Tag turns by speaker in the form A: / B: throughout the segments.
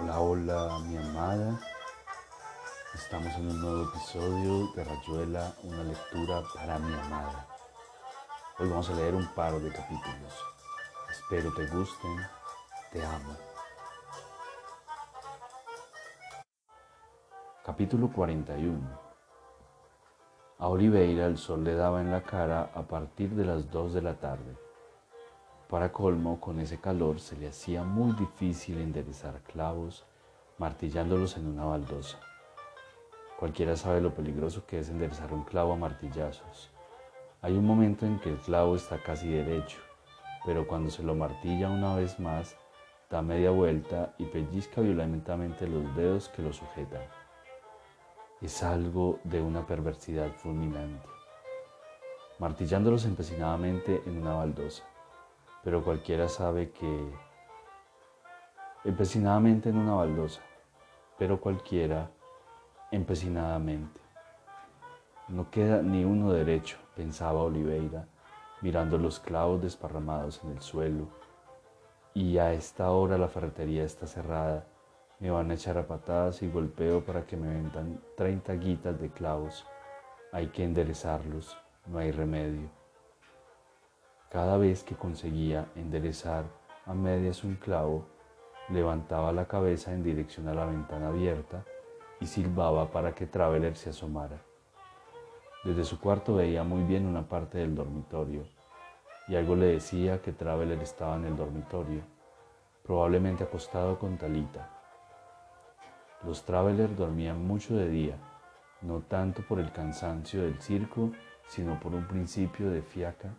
A: Hola, hola, mi amada. Estamos en un nuevo episodio de Rayuela, una lectura para mi amada. Hoy vamos a leer un par de capítulos. Espero te gusten. Te amo. Capítulo 41. A Oliveira el sol le daba en la cara a partir de las 2 de la tarde. Para colmo, con ese calor se le hacía muy difícil enderezar clavos martillándolos en una baldosa. Cualquiera sabe lo peligroso que es enderezar un clavo a martillazos. Hay un momento en que el clavo está casi derecho, pero cuando se lo martilla una vez más, da media vuelta y pellizca violentamente los dedos que lo sujetan. Es algo de una perversidad fulminante. Martillándolos empecinadamente en una baldosa pero cualquiera sabe que empecinadamente en una baldosa, pero cualquiera empecinadamente. No queda ni uno derecho, pensaba Oliveira, mirando los clavos desparramados en el suelo. Y a esta hora la ferretería está cerrada. Me van a echar a patadas y golpeo para que me vendan 30 guitas de clavos. Hay que enderezarlos, no hay remedio. Cada vez que conseguía enderezar a medias un clavo, levantaba la cabeza en dirección a la ventana abierta y silbaba para que Traveler se asomara. Desde su cuarto veía muy bien una parte del dormitorio y algo le decía que Traveler estaba en el dormitorio, probablemente acostado con Talita. Los Traveler dormían mucho de día, no tanto por el cansancio del circo, sino por un principio de fiaca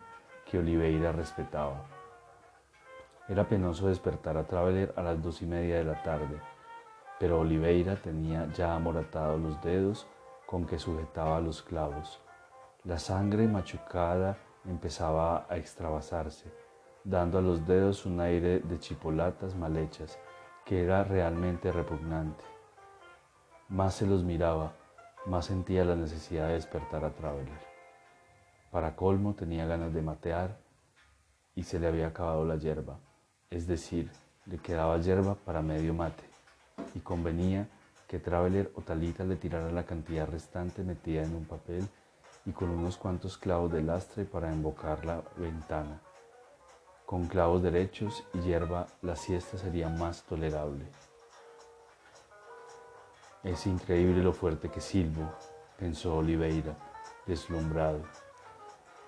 A: que Oliveira respetaba. Era penoso despertar a Traveler a las dos y media de la tarde, pero Oliveira tenía ya amoratados los dedos con que sujetaba los clavos. La sangre machucada empezaba a extravasarse, dando a los dedos un aire de chipolatas mal hechas que era realmente repugnante. Más se los miraba, más sentía la necesidad de despertar a Traveler. Para colmo tenía ganas de matear y se le había acabado la hierba, es decir, le quedaba hierba para medio mate y convenía que Traveler o Talita le tirara la cantidad restante metida en un papel y con unos cuantos clavos de lastre para embocar la ventana. Con clavos derechos y hierba la siesta sería más tolerable. Es increíble lo fuerte que silbo, pensó Oliveira, deslumbrado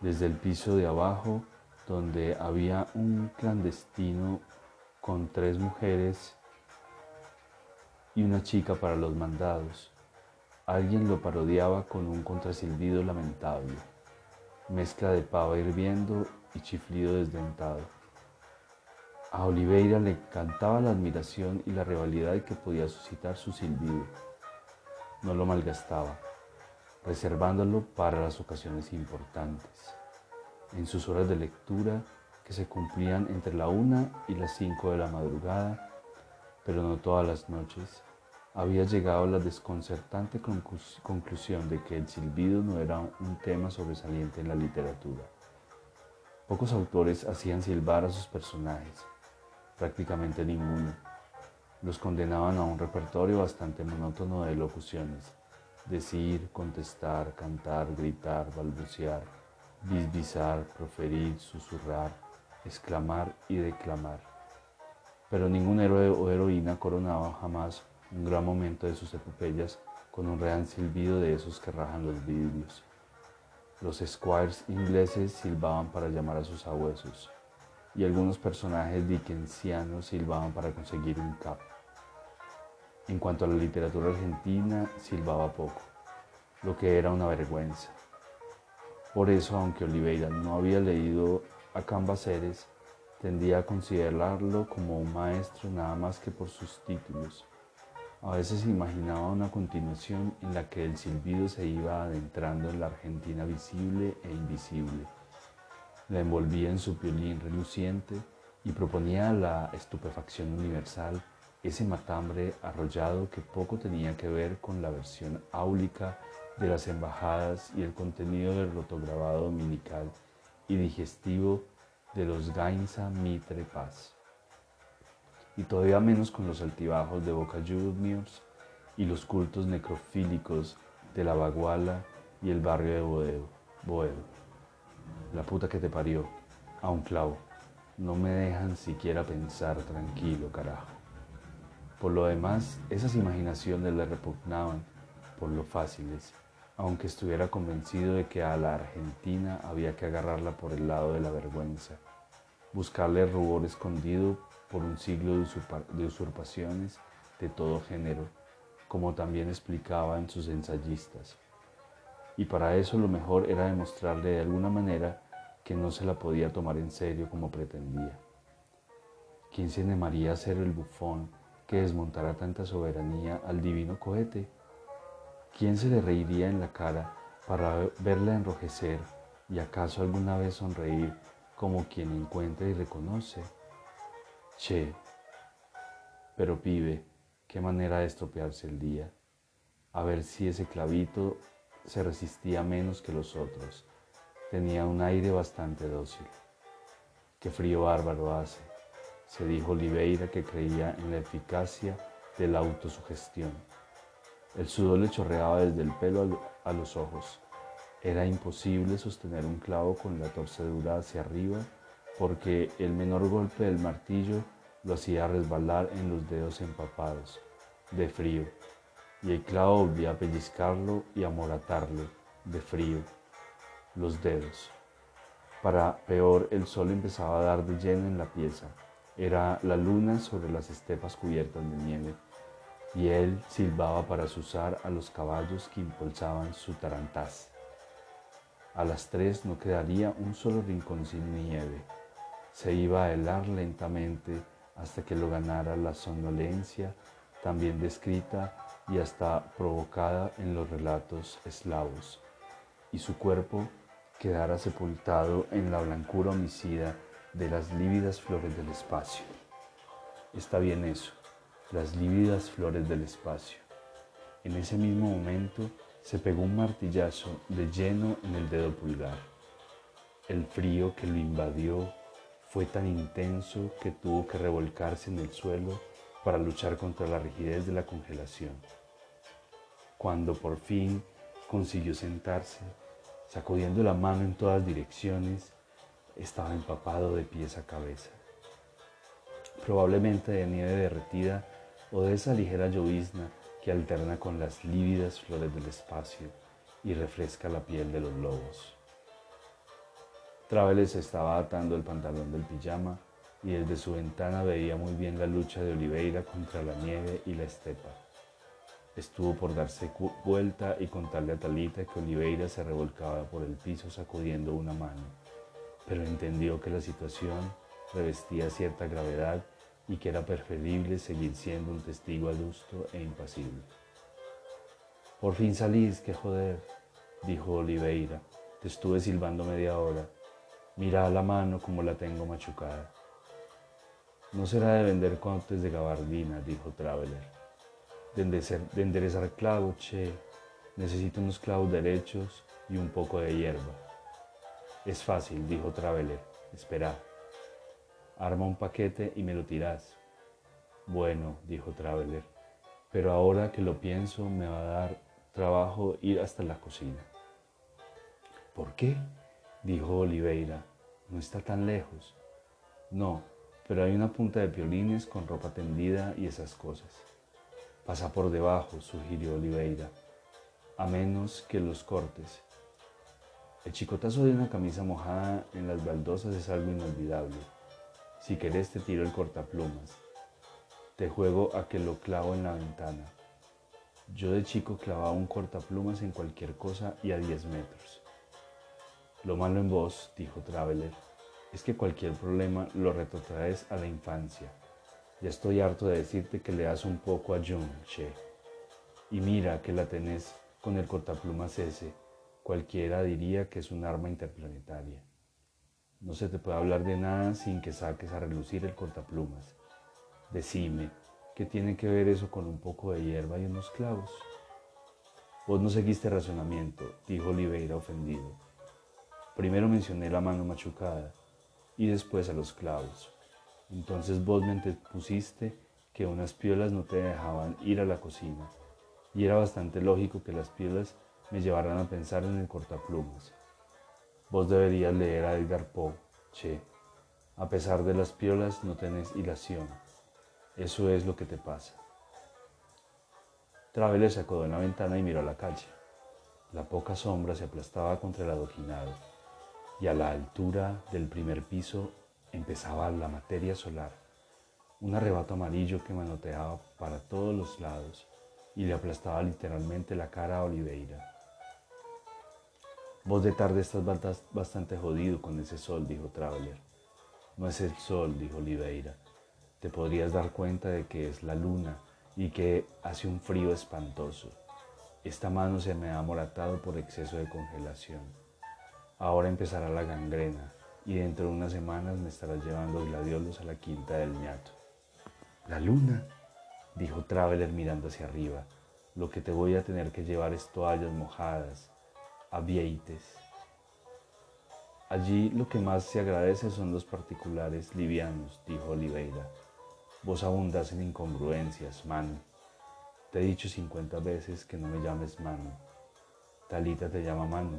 A: desde el piso de abajo, donde había un clandestino con tres mujeres y una chica para los mandados. Alguien lo parodiaba con un contrasilbido lamentable, mezcla de pava hirviendo y chiflido desdentado. A Oliveira le cantaba la admiración y la rivalidad que podía suscitar su silbido. No lo malgastaba reservándolo para las ocasiones importantes, en sus horas de lectura que se cumplían entre la una y las cinco de la madrugada, pero no todas las noches, había llegado a la desconcertante conclusión de que el silbido no era un tema sobresaliente en la literatura. Pocos autores hacían silbar a sus personajes, prácticamente ninguno. Los condenaban a un repertorio bastante monótono de locuciones, decir, contestar, cantar, gritar, balbucear, bisbizar, proferir, susurrar, exclamar y declamar. Pero ningún héroe o heroína coronaba jamás un gran momento de sus epopeyas con un real silbido de esos que rajan los vidrios. Los squires ingleses silbaban para llamar a sus abuesos y algunos personajes dickensianos silbaban para conseguir un cap. En cuanto a la literatura argentina, silbaba poco, lo que era una vergüenza. Por eso, aunque Oliveira no había leído a Cambaceres, tendía a considerarlo como un maestro nada más que por sus títulos. A veces imaginaba una continuación en la que el silbido se iba adentrando en la Argentina visible e invisible. La envolvía en su violín reluciente y proponía la estupefacción universal ese matambre arrollado que poco tenía que ver con la versión áulica de las embajadas y el contenido del rotograbado dominical y digestivo de los Gainza Mitre Paz. y todavía menos con los altibajos de Boca Juniors y los cultos necrofílicos de la Baguala y el barrio de Boedo. Boedo. La puta que te parió, a un clavo. No me dejan siquiera pensar tranquilo, carajo. Por lo demás, esas imaginaciones le repugnaban por lo fáciles, aunque estuviera convencido de que a la Argentina había que agarrarla por el lado de la vergüenza, buscarle rubor escondido por un siglo de usurpaciones de todo género, como también explicaba en sus ensayistas. Y para eso lo mejor era demostrarle de alguna manera que no se la podía tomar en serio como pretendía. ¿Quién se animaría a ser el bufón que desmontara tanta soberanía al divino cohete? ¿Quién se le reiría en la cara para verla enrojecer y acaso alguna vez sonreír como quien encuentra y reconoce? Che, pero pibe, qué manera de estropearse el día. A ver si ese clavito se resistía menos que los otros. Tenía un aire bastante dócil. Qué frío bárbaro hace, se dijo Oliveira que creía en la eficacia de la autosugestión. El sudor le chorreaba desde el pelo a los ojos. Era imposible sostener un clavo con la torcedura hacia arriba porque el menor golpe del martillo lo hacía resbalar en los dedos empapados de frío y el clavo volvía a pellizcarlo y a moratarle de frío los dedos. Para peor, el sol empezaba a dar de lleno en la pieza. Era la luna sobre las estepas cubiertas de nieve y él silbaba para azuzar a los caballos que impulsaban su tarantaz. A las tres no quedaría un solo rincón sin nieve. Se iba a helar lentamente hasta que lo ganara la somnolencia, también descrita y hasta provocada en los relatos eslavos, y su cuerpo quedara sepultado en la blancura homicida de las lívidas flores del espacio. Está bien eso, las lívidas flores del espacio. En ese mismo momento se pegó un martillazo de lleno en el dedo pulgar. El frío que lo invadió fue tan intenso que tuvo que revolcarse en el suelo para luchar contra la rigidez de la congelación. Cuando por fin consiguió sentarse, sacudiendo la mano en todas direcciones, estaba empapado de pies a cabeza. Probablemente de nieve derretida o de esa ligera llovizna que alterna con las lívidas flores del espacio y refresca la piel de los lobos. Traveles estaba atando el pantalón del pijama y desde su ventana veía muy bien la lucha de Oliveira contra la nieve y la estepa. Estuvo por darse vuelta y contarle a Talita que Oliveira se revolcaba por el piso sacudiendo una mano, pero entendió que la situación revestía cierta gravedad y que era preferible seguir siendo un testigo adusto e impasible. Por fin salís, qué joder, dijo Oliveira. Te estuve silbando media hora. Mira la mano como la tengo machucada. No será de vender contes de gabardina, dijo Traveler. De enderezar clavos, che. Necesito unos clavos derechos y un poco de hierba. Es fácil, dijo Traveler. Espera. Arma un paquete y me lo tirás. Bueno, dijo Traveler, pero ahora que lo pienso me va a dar trabajo ir hasta la cocina. ¿Por qué? dijo Oliveira. No está tan lejos. No, pero hay una punta de piolines con ropa tendida y esas cosas. Pasa por debajo, sugirió Oliveira, a menos que los cortes. El chicotazo de una camisa mojada en las baldosas es algo inolvidable. Si querés te tiro el cortaplumas. Te juego a que lo clavo en la ventana. Yo de chico clavaba un cortaplumas en cualquier cosa y a 10 metros. Lo malo en vos, dijo Traveler, es que cualquier problema lo retrotraes a la infancia. Ya estoy harto de decirte que le das un poco a Jung, che. Y mira que la tenés con el cortaplumas ese. Cualquiera diría que es un arma interplanetaria. No se te puede hablar de nada sin que saques a relucir el cortaplumas. Decime, ¿qué tiene que ver eso con un poco de hierba y unos clavos? Vos no seguiste razonamiento, dijo Oliveira ofendido. Primero mencioné la mano machucada y después a los clavos. Entonces vos me pusiste que unas piolas no te dejaban ir a la cocina. Y era bastante lógico que las piolas me llevaran a pensar en el cortaplumas. Vos deberías leer a Edgar Poe, che. A pesar de las piolas no tenés hilación. Eso es lo que te pasa. Traveler se acodó en la ventana y miró a la calle. La poca sombra se aplastaba contra el adoquinado y a la altura del primer piso empezaba la materia solar, un arrebato amarillo que manoteaba para todos los lados y le aplastaba literalmente la cara a Oliveira. Vos de tarde estás bastante jodido con ese sol, dijo Traveler. No es el sol, dijo Oliveira. Te podrías dar cuenta de que es la luna y que hace un frío espantoso. Esta mano se me ha moratado por exceso de congelación. Ahora empezará la gangrena y dentro de unas semanas me estarás llevando gladiolos a la quinta del ñato. La luna, dijo Traveler mirando hacia arriba. Lo que te voy a tener que llevar es toallas mojadas, avieites. Allí lo que más se agradece son los particulares livianos, dijo Oliveira. Vos abundas en incongruencias, mano. Te he dicho cincuenta veces que no me llames mano. Talita te llama mano,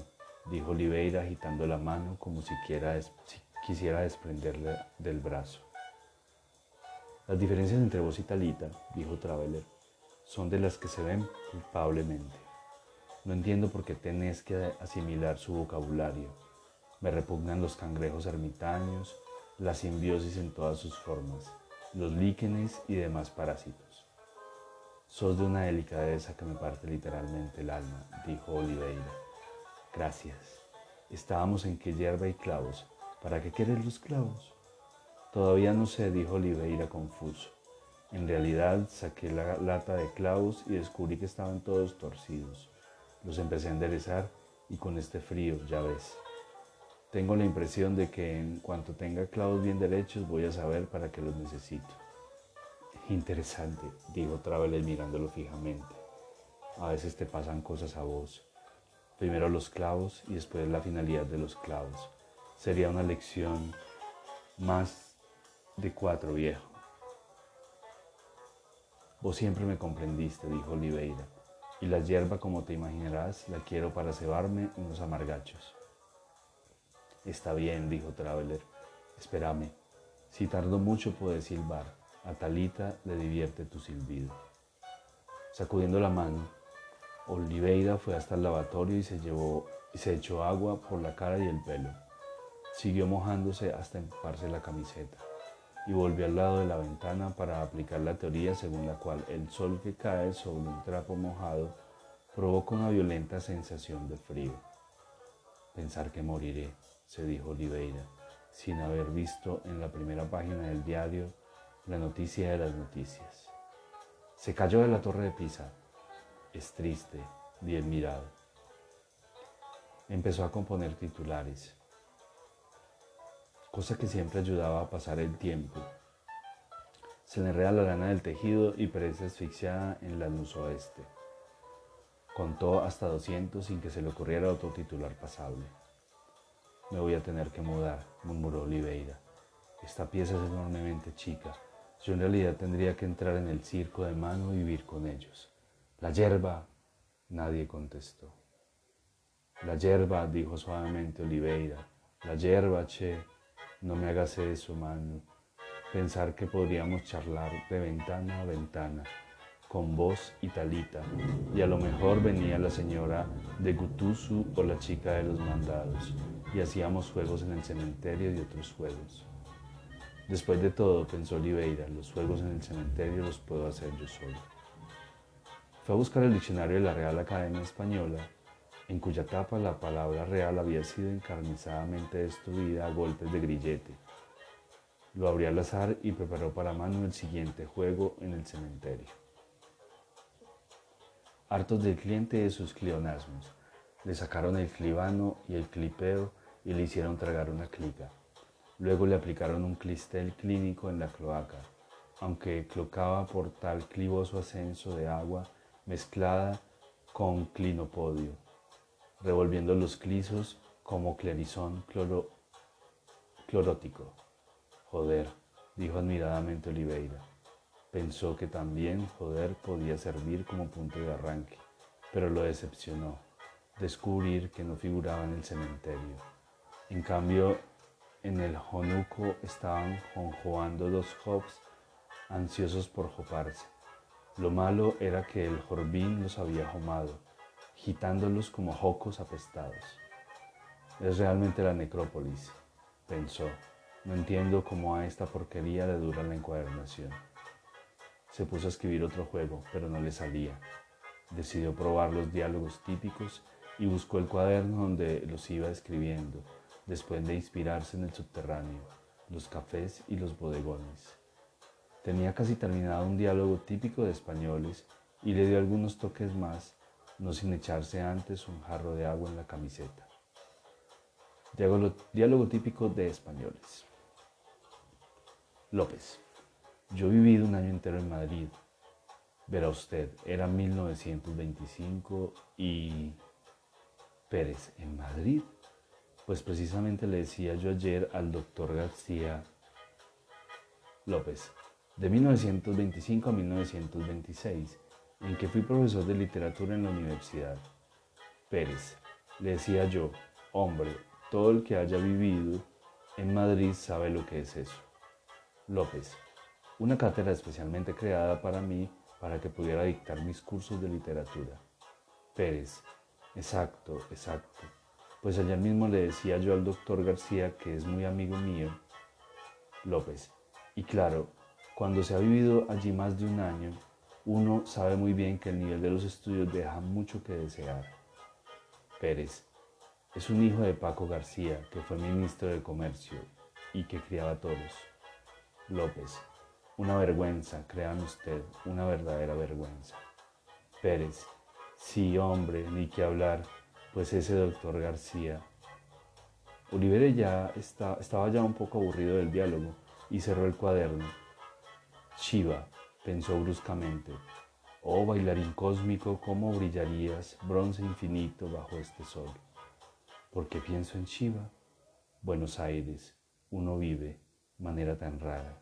A: dijo Oliveira agitando la mano como si, si quisiera desprenderle del brazo. Las diferencias entre vos y Talita, dijo Traveler, son de las que se ven culpablemente. No entiendo por qué tenés que asimilar su vocabulario. Me repugnan los cangrejos ermitaños, la simbiosis en todas sus formas, los líquenes y demás parásitos. Sos de una delicadeza que me parte literalmente el alma, dijo Oliveira. Gracias. Estábamos en que hierba y clavos. ¿Para qué quieres los clavos? Todavía no sé, dijo Oliveira confuso. En realidad saqué la lata de clavos y descubrí que estaban todos torcidos. Los empecé a enderezar y con este frío, ya ves. Tengo la impresión de que en cuanto tenga clavos bien derechos voy a saber para qué los necesito. Interesante, dijo Traveler mirándolo fijamente. A veces te pasan cosas a vos. Primero los clavos y después la finalidad de los clavos. Sería una lección más de cuatro viejo. Vos siempre me comprendiste, dijo Oliveira y la hierba, como te imaginarás, la quiero para cebarme unos amargachos. Está bien, dijo Traveler, espérame. Si tardo mucho puedes silbar. A Talita le divierte tu silbido. Sacudiendo la mano, Oliveira fue hasta el lavatorio y se, llevó, y se echó agua por la cara y el pelo. Siguió mojándose hasta empaparse la camiseta y volvió al lado de la ventana para aplicar la teoría según la cual el sol que cae sobre un trapo mojado provoca una violenta sensación de frío. Pensar que moriré, se dijo Oliveira, sin haber visto en la primera página del diario la noticia de las noticias. Se cayó de la torre de Pisa. Es triste, bien mirado. Empezó a componer titulares cosa que siempre ayudaba a pasar el tiempo. Se le enreda la lana del tejido y parece asfixiada en la luz oeste. Contó hasta 200 sin que se le ocurriera otro titular pasable. Me voy a tener que mudar, murmuró Oliveira. Esta pieza es enormemente chica. Yo en realidad tendría que entrar en el circo de mano y vivir con ellos. La hierba. Nadie contestó. La hierba, dijo suavemente Oliveira. La hierba, che. No me hagas eso, mano. Pensar que podríamos charlar de ventana a ventana, con vos y Talita, y a lo mejor venía la señora de Gutusu o la chica de los mandados, y hacíamos juegos en el cementerio y otros juegos. Después de todo, pensó Oliveira, los juegos en el cementerio los puedo hacer yo solo. Fue a buscar el diccionario de la Real Academia Española en cuya tapa la palabra real había sido encarnizadamente destruida a golpes de grillete. Lo abrió al azar y preparó para mano el siguiente juego en el cementerio. Hartos del cliente de sus clionasmos, le sacaron el clivano y el clipeo y le hicieron tragar una clica. Luego le aplicaron un clistel clínico en la cloaca, aunque clocaba por tal clivoso ascenso de agua mezclada con clinopodio revolviendo los clisos como clerizón cloro, clorótico. Joder, dijo admiradamente Oliveira. Pensó que también joder podía servir como punto de arranque, pero lo decepcionó descubrir que no figuraba en el cementerio. En cambio, en el jonuco estaban jonjoando dos hops ansiosos por joparse. Lo malo era que el jorbín los había jomado, gitándolos como jocos apestados. Es realmente la necrópolis, pensó. No entiendo cómo a esta porquería le dura la encuadernación. Se puso a escribir otro juego, pero no le salía. Decidió probar los diálogos típicos y buscó el cuaderno donde los iba escribiendo, después de inspirarse en el subterráneo, los cafés y los bodegones. Tenía casi terminado un diálogo típico de españoles y le dio algunos toques más, no sin echarse antes un jarro de agua en la camiseta. Diálogo, típico de españoles. López. Yo he vivido un año entero en Madrid. Verá usted, era 1925 y... Pérez, ¿en Madrid? Pues precisamente le decía yo ayer al doctor García López, de 1925 a 1926, en que fui profesor de literatura en la universidad. Pérez, le decía yo, hombre, todo el que haya vivido en Madrid sabe lo que es eso. López, una cátedra especialmente creada para mí para que pudiera dictar mis cursos de literatura. Pérez, exacto, exacto. Pues ayer mismo le decía yo al doctor García, que es muy amigo mío, López, y claro, cuando se ha vivido allí más de un año, uno sabe muy bien que el nivel de los estudios deja mucho que desear. Pérez es un hijo de Paco García, que fue ministro de Comercio y que criaba toros. López, una vergüenza, créame usted, una verdadera vergüenza. Pérez, sí, hombre, ni que hablar, pues ese doctor García. Olivere ya estaba ya un poco aburrido del diálogo y cerró el cuaderno. Shiva, pensó bruscamente, oh bailarín cósmico, cómo brillarías, bronce infinito bajo este sol. ¿Por qué pienso en Shiva? Buenos Aires, uno vive, manera tan rara.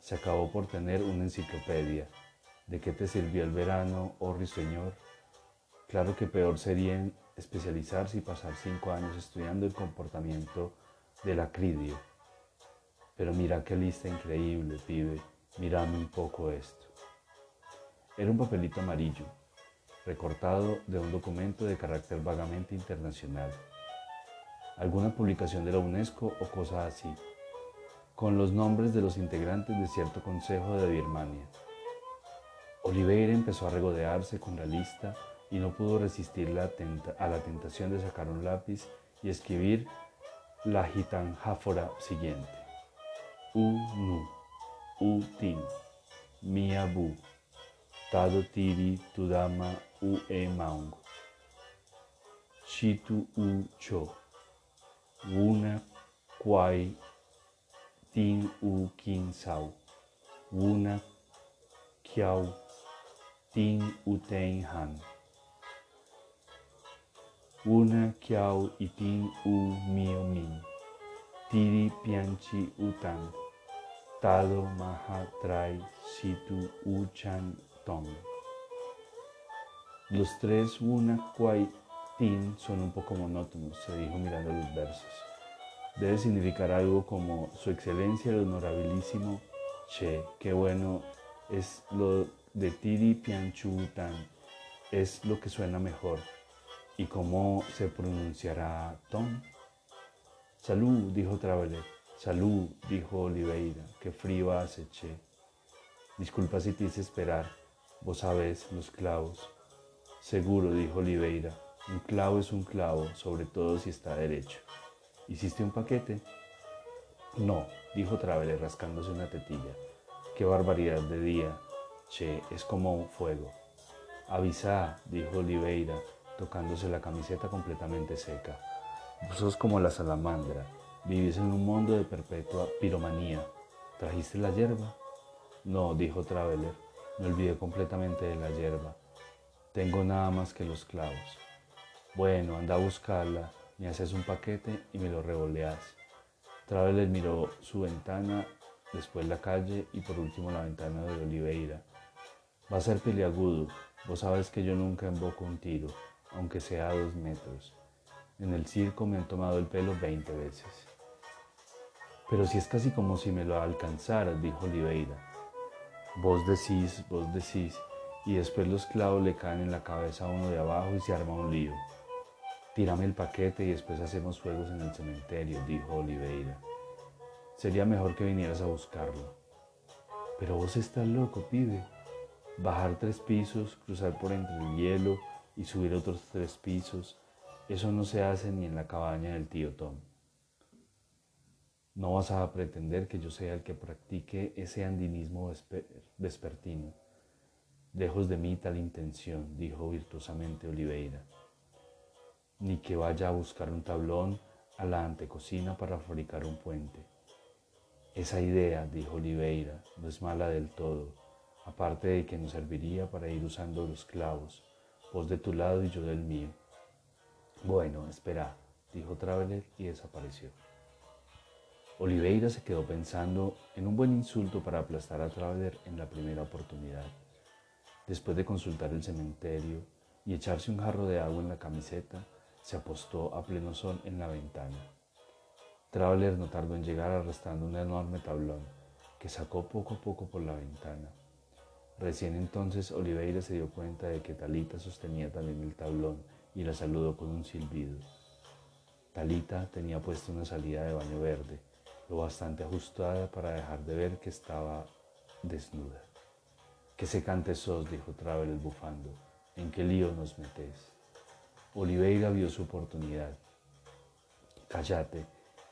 A: Se acabó por tener una enciclopedia. ¿De qué te sirvió el verano, oh risueñor? Claro que peor sería especializarse y pasar cinco años estudiando el comportamiento del acridio. Pero mira qué lista increíble, pibe Mírame un poco esto. Era un papelito amarillo, recortado de un documento de carácter vagamente internacional. Alguna publicación de la UNESCO o cosa así, con los nombres de los integrantes de cierto consejo de Birmania. Oliveira empezó a regodearse con la lista y no pudo resistir a la tentación de sacar un lápiz y escribir la gitanjáfora siguiente. U-nu. Utin, Miabu, Tado Tiri Tudama U E Maung, Chitu U Cho, Wuna Kwai Tin U Kin Sao, Wuna Kiao Tin U Ten Han. Wuna Kiao Itin U Mio Min, Tiri Pianchi Utan. Tado Mahatrai Situ Uchan Tong. Los tres Una Kwai Tin son un poco monótonos, se dijo mirando los versos. Debe significar algo como Su Excelencia el Honorabilísimo Che, qué bueno es lo de Tiri Pianchu Tan, es lo que suena mejor. ¿Y cómo se pronunciará Tom? Salud, dijo Traveler. Salud, dijo Oliveira, qué frío hace, che. Disculpa si te hice esperar, vos sabés, los clavos. Seguro, dijo Oliveira, un clavo es un clavo, sobre todo si está derecho. ¿Hiciste un paquete? No, dijo Traveler rascándose una tetilla. Qué barbaridad de día. Che, es como un fuego. Avisa, dijo Oliveira, tocándose la camiseta completamente seca. Vos sos como la salamandra, Vivís en un mundo de perpetua piromanía. ¿Trajiste la hierba? No, dijo Traveler. Me olvidé completamente de la hierba. Tengo nada más que los clavos. Bueno, anda a buscarla, me haces un paquete y me lo revoleas. Traveler miró su ventana después la calle y por último la ventana de Oliveira. Va a ser peliagudo, vos sabes que yo nunca invoco un tiro, aunque sea a dos metros. En el circo me han tomado el pelo veinte veces. Pero si es casi como si me lo alcanzaras, dijo Oliveira. Vos decís, vos decís, y después los clavos le caen en la cabeza a uno de abajo y se arma un lío. Tírame el paquete y después hacemos fuegos en el cementerio, dijo Oliveira. Sería mejor que vinieras a buscarlo. Pero vos estás loco, pibe. Bajar tres pisos, cruzar por entre el hielo y subir otros tres pisos, eso no se hace ni en la cabaña del tío Tom. No vas a pretender que yo sea el que practique ese andinismo vespertino. Lejos de mí tal intención, dijo virtuosamente Oliveira. Ni que vaya a buscar un tablón a la antecocina para fabricar un puente. Esa idea, dijo Oliveira, no es mala del todo, aparte de que nos serviría para ir usando los clavos, vos de tu lado y yo del mío. Bueno, espera, dijo Traveler y desapareció. Oliveira se quedó pensando en un buen insulto para aplastar a Traveler en la primera oportunidad. Después de consultar el cementerio y echarse un jarro de agua en la camiseta, se apostó a pleno sol en la ventana. Traveler no tardó en llegar arrastrando un enorme tablón que sacó poco a poco por la ventana. Recién entonces Oliveira se dio cuenta de que Talita sostenía también el tablón y la saludó con un silbido. Talita tenía puesta una salida de baño verde lo bastante ajustada para dejar de ver que estaba desnuda. Que se cante sos, dijo Travel bufando. ¿En qué lío nos metes? Oliveira vio su oportunidad. Cállate,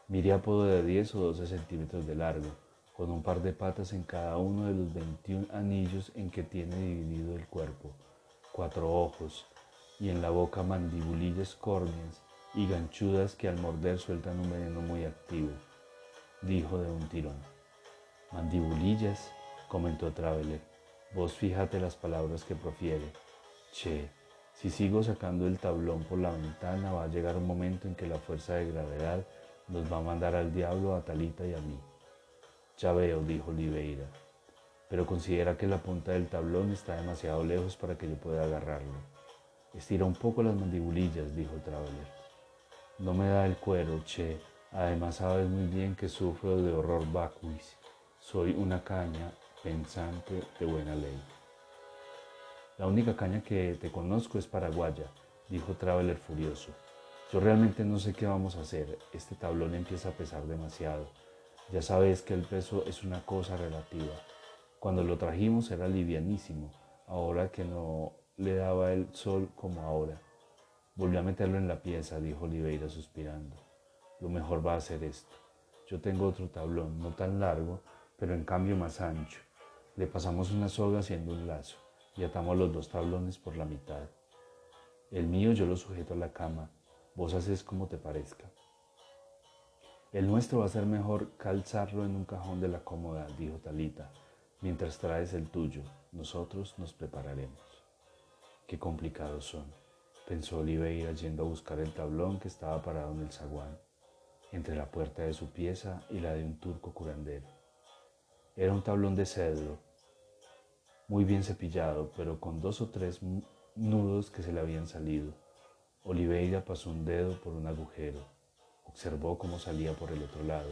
A: miré apodo de 10 o 12 centímetros de largo, con un par de patas en cada uno de los 21 anillos en que tiene dividido el cuerpo, cuatro ojos, y en la boca mandibulillas córneas y ganchudas que al morder sueltan un veneno muy activo dijo de un tirón. Mandibulillas, comentó Traveler. Vos fíjate las palabras que profiere. Che, si sigo sacando el tablón por la ventana, va a llegar un momento en que la fuerza de gravedad nos va a mandar al diablo a Talita y a mí. Ya veo, dijo Oliveira, pero considera que la punta del tablón está demasiado lejos para que yo pueda agarrarlo. Estira un poco las mandibulillas, dijo Traveler. No me da el cuero, che, Además sabes muy bien que sufro de horror vacuis. Soy una caña pensante de buena ley. La única caña que te conozco es paraguaya, dijo Traveler furioso. Yo realmente no sé qué vamos a hacer. Este tablón empieza a pesar demasiado. Ya sabes que el peso es una cosa relativa. Cuando lo trajimos era livianísimo, ahora que no le daba el sol como ahora. Volví a meterlo en la pieza, dijo Oliveira suspirando lo mejor va a ser esto. Yo tengo otro tablón, no tan largo, pero en cambio más ancho. Le pasamos una soga haciendo un lazo y atamos los dos tablones por la mitad. El mío yo lo sujeto a la cama, vos haces como te parezca. El nuestro va a ser mejor calzarlo en un cajón de la cómoda, dijo Talita, mientras traes el tuyo. Nosotros nos prepararemos. Qué complicados son, pensó Oliveira yendo a buscar el tablón que estaba parado en el zaguán entre la puerta de su pieza y la de un turco curandero. Era un tablón de cedro, muy bien cepillado, pero con dos o tres nudos que se le habían salido. Oliveira pasó un dedo por un agujero, observó cómo salía por el otro lado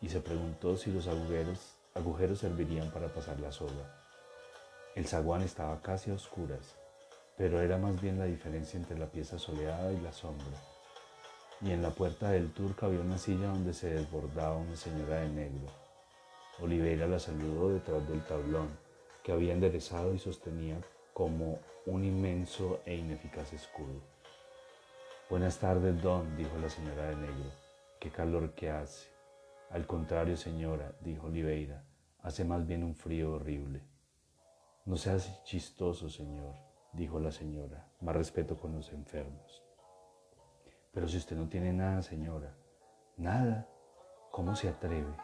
A: y se preguntó si los agujeros, servirían para pasar la soga. El zaguán estaba casi a oscuras, pero era más bien la diferencia entre la pieza soleada y la sombra y en la puerta del turco había una silla donde se desbordaba una señora de negro. Oliveira la saludó detrás del tablón, que había enderezado y sostenía como un inmenso e ineficaz escudo. Buenas tardes, don, dijo la señora de negro. Qué calor que hace. Al contrario, señora, dijo Oliveira, hace más bien un frío horrible. No seas chistoso, señor, dijo la señora, más respeto con los enfermos. Pero si usted no tiene nada, señora, nada, ¿cómo se atreve?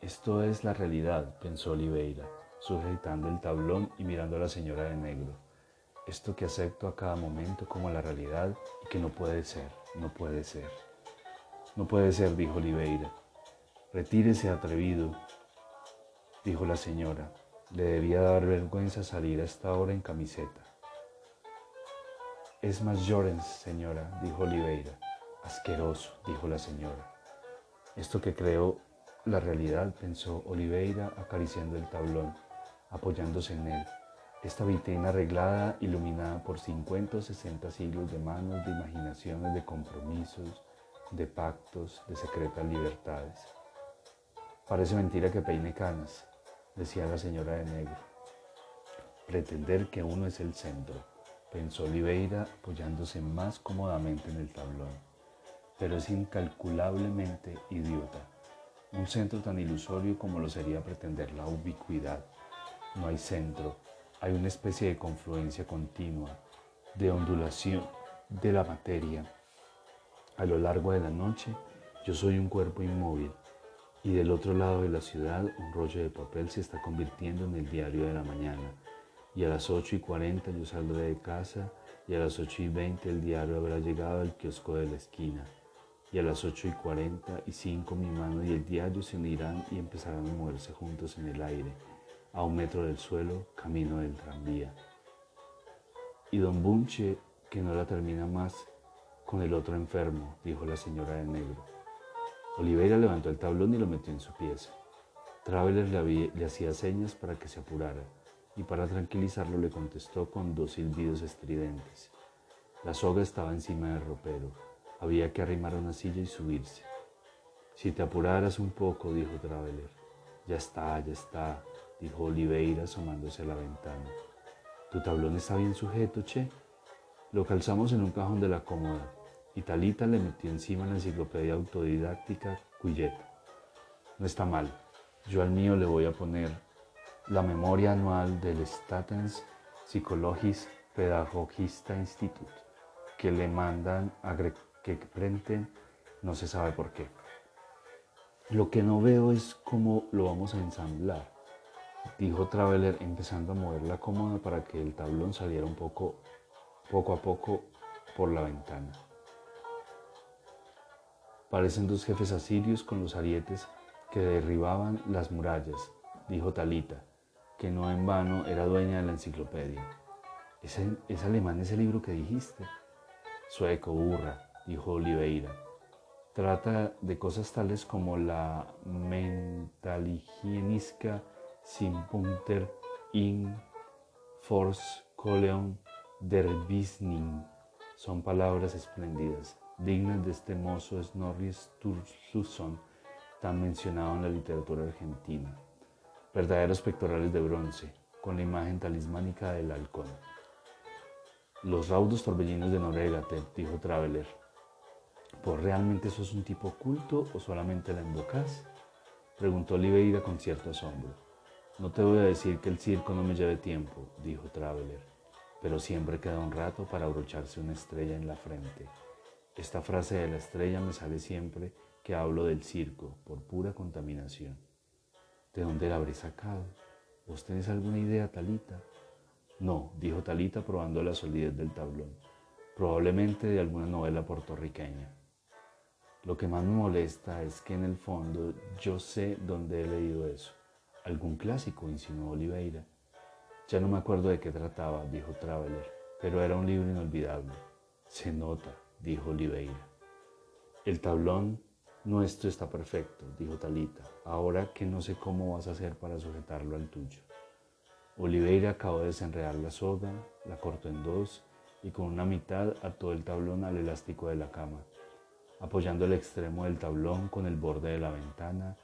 A: Esto es la realidad, pensó Oliveira, sujetando el tablón y mirando a la señora de negro. Esto que acepto a cada momento como la realidad y que no puede ser, no puede ser. No puede ser, dijo Oliveira. Retírese atrevido, dijo la señora. Le debía dar vergüenza salir a esta hora en camiseta. Es más Llorens, señora, dijo Oliveira. Asqueroso, dijo la señora. Esto que creo la realidad, pensó Oliveira acariciando el tablón, apoyándose en él. Esta vitrina arreglada, iluminada por 50 o 60 siglos de manos, de imaginaciones, de compromisos, de pactos, de secretas libertades. Parece mentira que peine canas, decía la señora de negro. Pretender que uno es el centro, pensó Oliveira apoyándose más cómodamente en el tablón, pero es incalculablemente idiota. Un centro tan ilusorio como lo sería pretender la ubicuidad. No hay centro, hay una especie de confluencia continua, de ondulación de la materia. A lo largo de la noche yo soy un cuerpo inmóvil y del otro lado de la ciudad un rollo de papel se está convirtiendo en el diario de la mañana. Y a las 8 y 40 yo saldré de casa y a las 8 y 20 el diario habrá llegado al kiosco de la esquina. Y a las 8 y 45 mi mano y el diario se unirán y empezarán a moverse juntos en el aire a un metro del suelo, camino del tranvía. Y don Bunche, que no la termina más, con el otro enfermo, dijo la señora de negro. Oliveira levantó el tablón y lo metió en su pieza. Traveler le, le hacía señas para que se apurara y para tranquilizarlo le contestó con dos silbidos estridentes. La soga estaba encima del ropero. Había que arrimar una silla y subirse. Si te apuraras un poco, dijo Traveler. Ya está, ya está, dijo Oliveira asomándose a la ventana. ¿Tu tablón está bien sujeto, che? Lo calzamos en un cajón de la cómoda y Talita le metió encima la enciclopedia autodidáctica Cuyet. No está mal. Yo al mío le voy a poner la memoria anual del Statens Psychologis Pedagogista Institute, que le mandan a que prenten, no se sabe por qué. Lo que no veo es cómo lo vamos a ensamblar dijo Traveler empezando a mover la cómoda para que el tablón saliera un poco, poco a poco por la ventana. Parecen dos jefes asirios con los arietes que derribaban las murallas, dijo Talita, que no en vano era dueña de la enciclopedia. ¿Es, ¿Es, alemán ese libro que dijiste? Sueco, burra, dijo Oliveira. Trata de cosas tales como la mentalhigienisca Punter in Force Coleon der Wisning. Son palabras espléndidas, dignas de este mozo Snorri Sturluson, tan mencionado en la literatura argentina. Verdaderos pectorales de bronce, con la imagen talismánica del halcón. Los raudos torbellinos de Noruega, te dijo Traveler. ¿Por realmente sos un tipo oculto o solamente la invocas? Preguntó Oliveira con cierto asombro. No te voy a decir que el circo no me lleve tiempo, dijo Traveler, pero siempre queda un rato para abrocharse una estrella en la frente. Esta frase de la estrella me sale siempre que hablo del circo, por pura contaminación. ¿De dónde la habré sacado? ¿Vos tenés alguna idea, Talita? No, dijo Talita probando la solidez del tablón. Probablemente de alguna novela puertorriqueña. Lo que más me molesta es que en el fondo yo sé dónde he leído eso. Algún clásico, insinuó Oliveira. Ya no me acuerdo de qué trataba, dijo Traveler, pero era un libro inolvidable. Se nota, dijo Oliveira. El tablón nuestro está perfecto, dijo Talita, ahora que no sé cómo vas a hacer para sujetarlo al tuyo. Oliveira acabó de desenredar la soga, la cortó en dos y con una mitad ató el tablón al elástico de la cama. Apoyando el extremo del tablón con el borde de la ventana,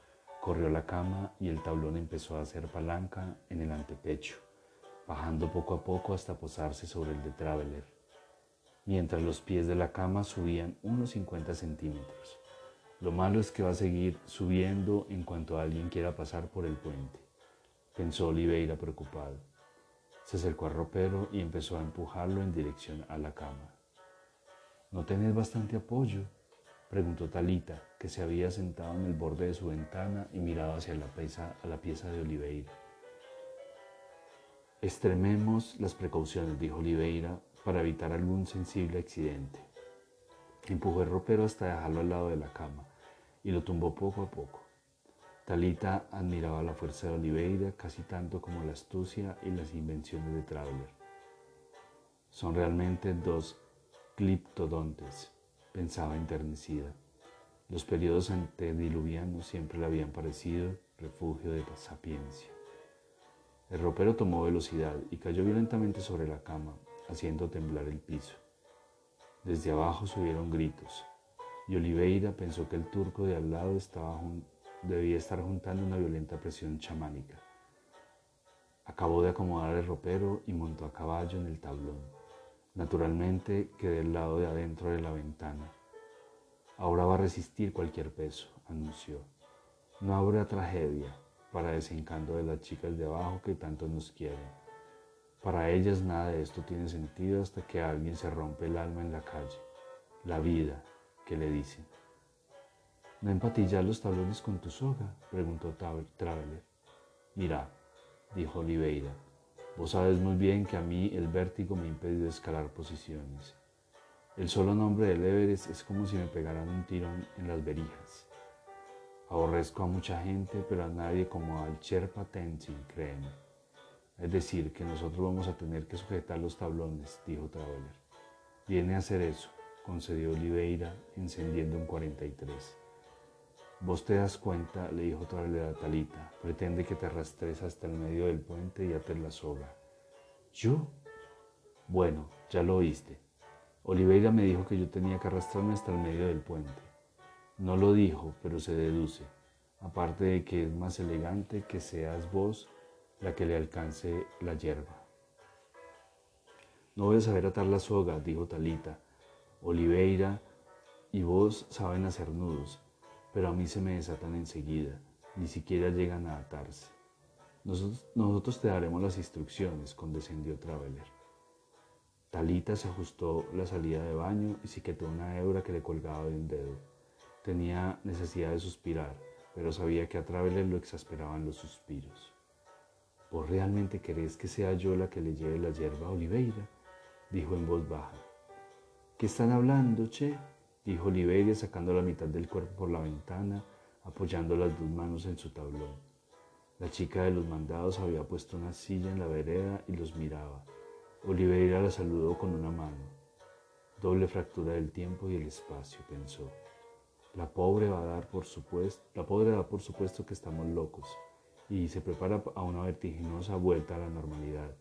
A: Corrió la cama y el tablón empezó a hacer palanca en el antepecho, bajando poco a poco hasta posarse sobre el de Traveler, mientras los pies de la cama subían unos 50 centímetros. Lo malo es que va a seguir subiendo en cuanto alguien quiera pasar por el puente, pensó Oliveira preocupado. Se acercó al ropero y empezó a empujarlo en dirección a la cama. ¿No tenés bastante apoyo? Preguntó Talita, que se había sentado en el borde de su ventana y miraba hacia la pieza, a la pieza de Oliveira. Extrememos las precauciones, dijo Oliveira, para evitar algún sensible accidente. Empujó el ropero hasta dejarlo al lado de la cama y lo tumbó poco a poco. Talita admiraba la fuerza de Oliveira casi tanto como la astucia y las invenciones de Traveler. Son realmente dos cliptodontes, pensaba enternecida. Los periodos antediluvianos siempre le habían parecido refugio de sapiencia. El ropero tomó velocidad y cayó violentamente sobre la cama, haciendo temblar el piso. Desde abajo subieron gritos, y Oliveira pensó que el turco de al lado estaba debía estar juntando una violenta presión chamánica. Acabó de acomodar el ropero y montó a caballo en el tablón. Naturalmente quedé del lado de adentro de la ventana. Ahora va a resistir cualquier peso, anunció. No habrá tragedia para desencanto de las chicas de abajo que tanto nos quieren. Para ellas nada de esto tiene sentido hasta que alguien se rompe el alma en la calle. La vida, que le dicen. ¿No empatillas los tablones con tu soga? preguntó Traveler. Mira, dijo Oliveira, vos sabes muy bien que a mí el vértigo me ha impedido escalar posiciones. El solo nombre del Everest es como si me pegaran un tirón en las verijas. Aborrezco a mucha gente, pero a nadie como al Sherpa Tenzin, créeme. Es decir, que nosotros vamos a tener que sujetar los tablones, dijo Traveler. Viene a hacer eso, concedió Oliveira, encendiendo un 43. Vos te das cuenta, le dijo otra vez a Talita, pretende que te arrastres hasta el medio del puente y ates la soga. ¿Yo? Bueno, ya lo oíste. Oliveira me dijo que yo tenía que arrastrarme hasta el medio del puente. No lo dijo, pero se deduce, aparte de que es más elegante que seas vos la que le alcance la hierba. No voy a saber atar la soga, dijo Talita. Oliveira y vos saben hacer nudos pero a mí se me desatan enseguida, ni siquiera llegan a atarse. Nosotros, te daremos las instrucciones, condescendió Traveler. Talita se ajustó la salida de baño y se quitó una hebra que le colgaba de un dedo. Tenía necesidad de suspirar, pero sabía que a Traveler lo exasperaban los suspiros. ¿Vos realmente querés que sea yo la que le lleve la hierba a Oliveira? dijo en voz baja. ¿Qué están hablando, che? dijo Oliveira sacando la mitad del cuerpo por la ventana, apoyando las dos manos en su tablón. La chica de los mandados había puesto una silla en la vereda y los miraba. Oliveira la saludó con una mano. Doble fractura del tiempo y el espacio, pensó. La pobre va a dar por supuesto, la pobre da por supuesto que estamos locos y se prepara a una vertiginosa vuelta a la normalidad.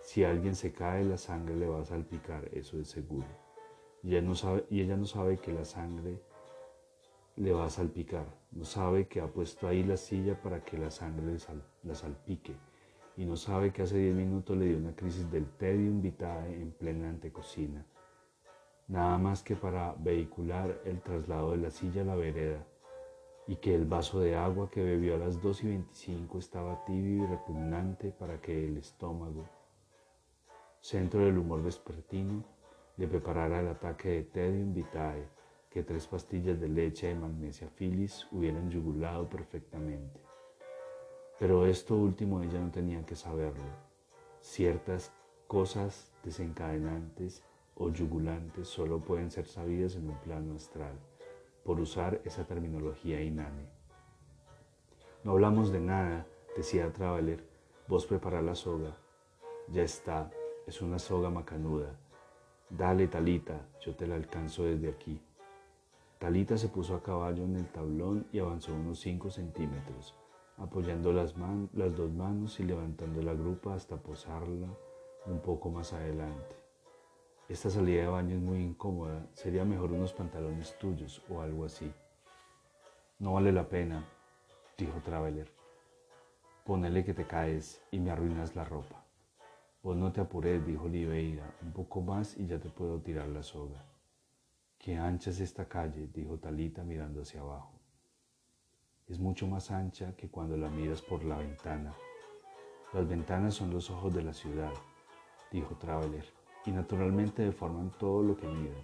A: Si alguien se cae, la sangre le va a salpicar, eso es seguro y ella no sabe, y ella no sabe que la sangre le va a salpicar, no sabe que ha puesto ahí la silla para que la sangre la salpique y no sabe que hace 10 minutos le dio una crisis del tedium vitae en plena antecocina, nada más que para vehicular el traslado de la silla a la vereda y que el vaso de agua que bebió a las 2 y 25 estaba tibio y repugnante para que el estómago, centro del humor vespertino, le preparara el ataque de Tedium Vitae que tres pastillas de leche de magnesia filis hubieran yugulado perfectamente. Pero esto último ella no tenía que saberlo. Ciertas cosas desencadenantes o yugulantes solo pueden ser sabidas en un plano astral, por usar esa terminología inane. No hablamos de nada, decía Traveler, vos prepara la soga. Ya está, es una soga macanuda Dale, Talita, yo te la alcanzo desde aquí. Talita se puso a caballo en el tablón y avanzó unos cinco centímetros, apoyando las, las dos manos y levantando la grupa hasta posarla un poco más adelante. Esta salida de baño es muy incómoda, sería mejor unos pantalones tuyos o algo así. No vale la pena, dijo Traveler. Ponele que te caes y me arruinas la ropa. Vos no te apures, dijo Oliveira, un poco más y ya te puedo tirar la soga. Qué ancha es esta calle, dijo Talita mirando hacia abajo. Es mucho más ancha que cuando la miras por la ventana. Las ventanas son los ojos de la ciudad, dijo Traveler, y naturalmente deforman todo lo que miran.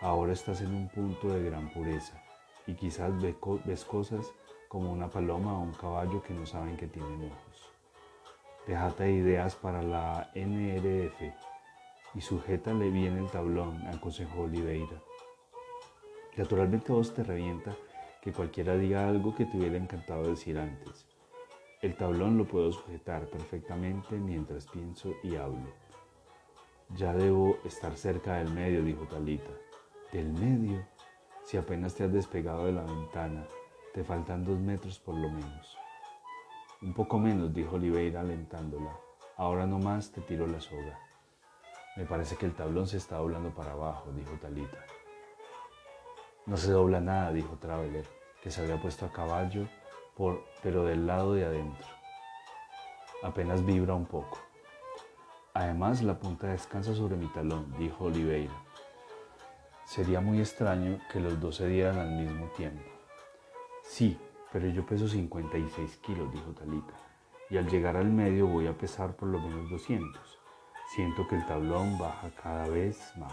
A: Ahora estás en un punto de gran pureza y quizás ves cosas como una paloma o un caballo que no saben que tienen ojos. Dejate ideas para la NRF y sujétale bien el tablón, aconsejó Oliveira. Naturalmente vos te revienta que cualquiera diga algo que te hubiera encantado decir antes. El tablón lo puedo sujetar perfectamente mientras pienso y hablo. Ya debo estar cerca del medio, dijo Talita. ¿Del medio? Si apenas te has despegado de la ventana, te faltan dos metros por lo menos. Un poco menos, dijo Oliveira alentándola. Ahora no más te tiro la soga. Me parece que el tablón se está doblando para abajo, dijo Talita. No se dobla nada, dijo Traveler, que se había puesto a caballo, por, pero del lado de adentro. Apenas vibra un poco. Además, la punta descansa sobre mi talón, dijo Oliveira. Sería muy extraño que los dos se dieran al mismo tiempo. Sí, pero yo peso 56 kilos, dijo Talita, y al llegar al medio voy a pesar por lo menos 200. Siento que el tablón baja cada vez más.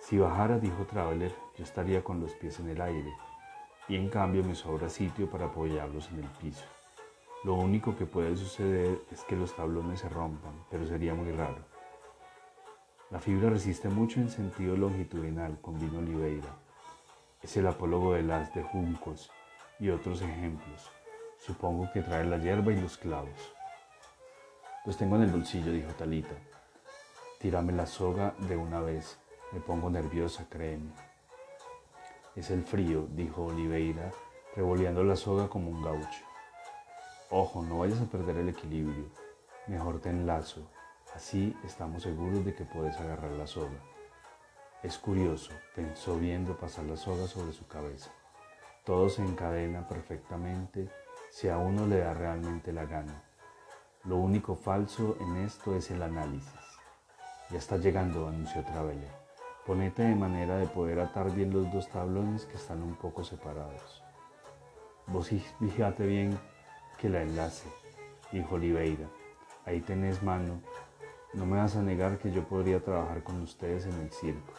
A: Si bajara, dijo Traveler, yo estaría con los pies en el aire, y en cambio me sobra sitio para apoyarlos en el piso. Lo único que puede suceder es que los tablones se rompan, pero sería muy raro. La fibra resiste mucho en sentido longitudinal, convino Oliveira. Es el apólogo de las de juncos y otros ejemplos. Supongo que trae la hierba y los clavos. Los tengo en el bolsillo, dijo Talita. Tírame la soga de una vez. Me pongo nerviosa, créeme. Es el frío, dijo Oliveira, revoleando la soga como un gaucho. Ojo, no vayas a perder el equilibrio. Mejor te enlazo. Así estamos seguros de que puedes agarrar la soga. Es curioso, pensó viendo pasar la soga sobre su cabeza. Todo se encadena perfectamente si a uno le da realmente la gana. Lo único falso en esto es el análisis. Ya está llegando, anunció Traveler. Ponete de manera de poder atar bien los dos tablones que están un poco separados. Vos fíjate bien que la enlace, dijo Oliveira. Ahí tenés mano. No me vas a negar que yo podría trabajar con ustedes en el circo.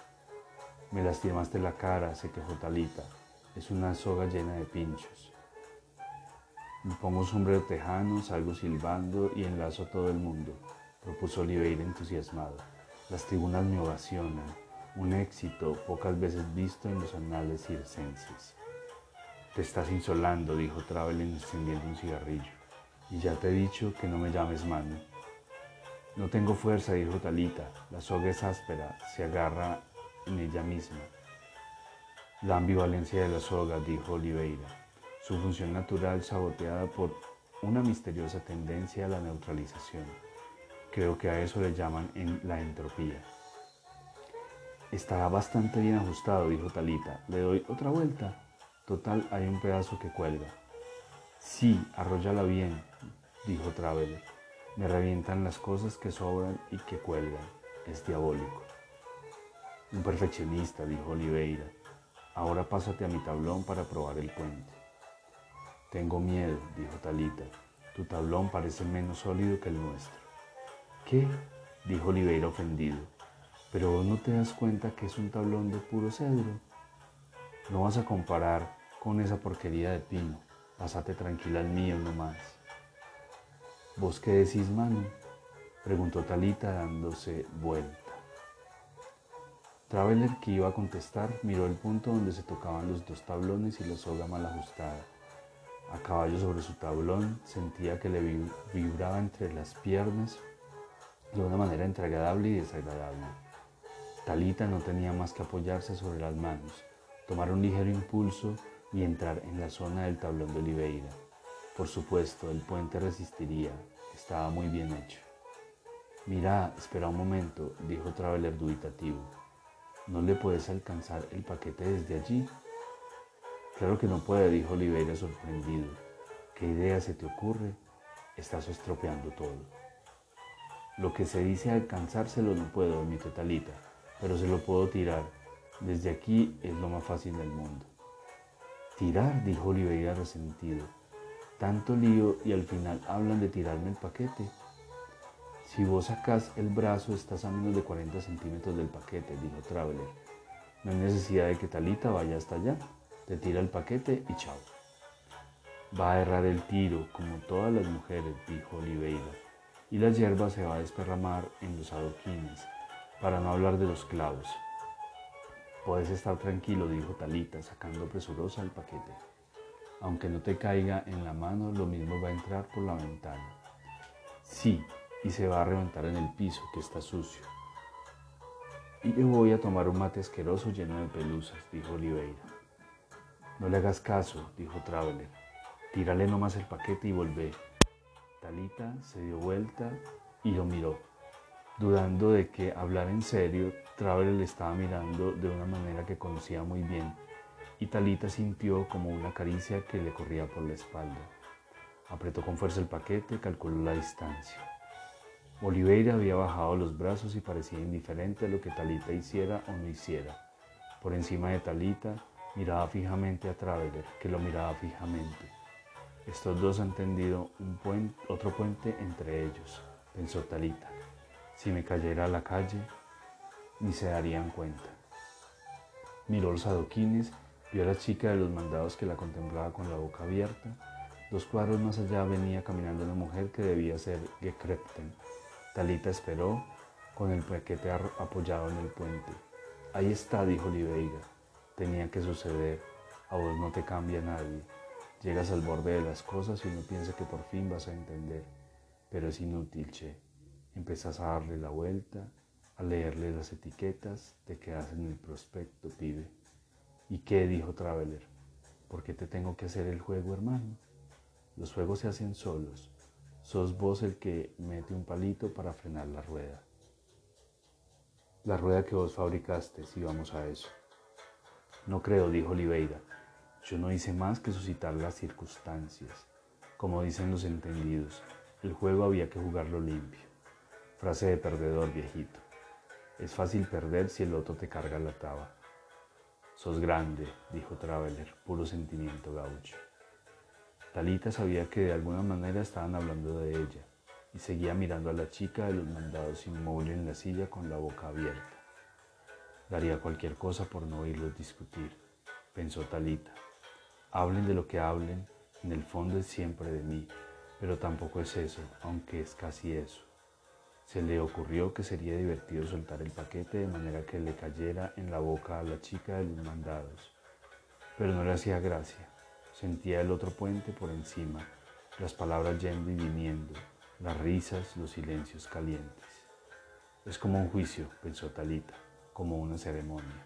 A: Me lastimaste la cara, se quejó Talita. Es una soga llena de pinchos. Me pongo un sombrero tejano, salgo silbando y enlazo a todo el mundo, propuso Oliveira entusiasmado. Las tribunas me ovacionan, un éxito pocas veces visto en los anales circenses. Te estás insolando, dijo Travelin encendiendo un cigarrillo. Y ya te he dicho que no me llames mano. No tengo fuerza, dijo Talita. La soga es áspera, se agarra en ella misma. La ambivalencia de la soga, dijo Oliveira. Su función natural saboteada por una misteriosa tendencia a la neutralización. Creo que a eso le llaman en la entropía. Está bastante bien ajustado, dijo Talita. ¿Le doy otra vuelta? Total, hay un pedazo que cuelga. Sí, arrollala bien, dijo Traveler. Me revientan las cosas que sobran y que cuelgan. Es diabólico. Un perfeccionista, dijo Oliveira. Ahora pásate a mi tablón para probar el puente. Tengo miedo, dijo Talita. Tu tablón parece menos sólido que el nuestro. ¿Qué? dijo Oliveira ofendido. Pero vos no te das cuenta que es un tablón de puro cedro. No vas a comparar con esa porquería de pino. Pásate tranquila al mío nomás. ¿Vos qué decís, mano? Preguntó Talita dándose vuelta. Traveler, que iba a contestar, miró el punto donde se tocaban los dos tablones y la soga mal ajustada. A caballo sobre su tablón, sentía que le vibraba entre las piernas de una manera entre agradable y desagradable. Talita no tenía más que apoyarse sobre las manos tomar un ligero impulso y entrar en la zona del tablón de Oliveira. Por supuesto, el puente resistiría, estaba muy bien hecho. Mira, espera un momento, dijo Traveler dubitativo. ¿No le puedes alcanzar el paquete desde allí? Claro que no puede, dijo Oliveira sorprendido. ¿Qué idea se te ocurre? Estás estropeando todo. Lo que se dice alcanzárselo no puedo, admitió Talita, pero se lo puedo tirar desde aquí es lo más fácil del mundo. Tirar, dijo Oliveira resentido. Tanto lío y al final hablan de tirarme el paquete. Si vos sacás el brazo estás a menos de 40 centímetros del paquete, dijo Traveler. No hay necesidad de que Talita vaya hasta allá. Te tira el paquete y chao. Va a errar el tiro, como todas las mujeres, dijo Oliveira, y la hierba se va a desperramar en los adoquines, para no hablar de los clavos. Puedes estar tranquilo, dijo Talita, sacando presurosa el paquete. Aunque no te caiga en la mano, lo mismo va a entrar por la ventana. Sí, y se va a reventar en el piso, que está sucio. Y yo voy a tomar un mate asqueroso lleno de pelusas, dijo Oliveira. No le hagas caso, dijo Traveler. Tírale nomás el paquete y volvé. Talita se dio vuelta y lo miró. Dudando de que hablar en serio, Traveler le estaba mirando de una manera que conocía muy bien y Talita sintió como una caricia que le corría por la espalda. Apretó con fuerza el paquete y calculó la distancia. Oliveira había bajado los brazos y parecía indiferente a lo que Talita hiciera o no hiciera. Por encima de Talita miraba fijamente a Traveler, que lo miraba fijamente. Estos dos han tendido otro puente entre ellos, pensó Talita. Si me cayera a la calle, ni se darían cuenta. Miró los adoquines, vio a la chica de los mandados que la contemplaba con la boca abierta. Dos cuadros más allá venía caminando una mujer que debía ser Gekrepten, Talita esperó con el paquete apoyado en el puente. Ahí está, dijo Oliveira. Tenía que suceder. A vos no te cambia nadie. Llegas al borde de las cosas y uno piensa que por fin vas a entender. Pero es inútil, che. Empezás a darle la vuelta, a leerle las etiquetas, te quedas en el prospecto, pibe. ¿Y qué? dijo Traveler. ¿Por qué te tengo que hacer el juego, hermano? Los juegos se hacen solos. Sos vos el que mete un palito para frenar la rueda. La rueda que vos fabricaste, si vamos a eso. No creo, dijo Oliveira. Yo no hice más que suscitar las circunstancias. Como dicen los entendidos, el juego había que jugarlo limpio. Frase de perdedor, viejito. Es fácil perder si el otro te carga la taba. Sos grande, dijo Traveler, puro sentimiento gaucho. Talita sabía que de alguna manera estaban hablando de ella y seguía mirando a la chica de los mandados inmóvil en la silla con la boca abierta. Daría cualquier cosa por no oírlos discutir, pensó Talita. Hablen de lo que hablen, en el fondo es siempre de mí, pero tampoco es eso, aunque es casi eso. Se le ocurrió que sería divertido soltar el paquete de manera que le cayera en la boca a la chica de los mandados, pero no le hacía gracia. Sentía el otro puente por encima, las palabras yendo y viniendo, las risas, los silencios calientes. Es como un juicio, pensó Talita, como una ceremonia.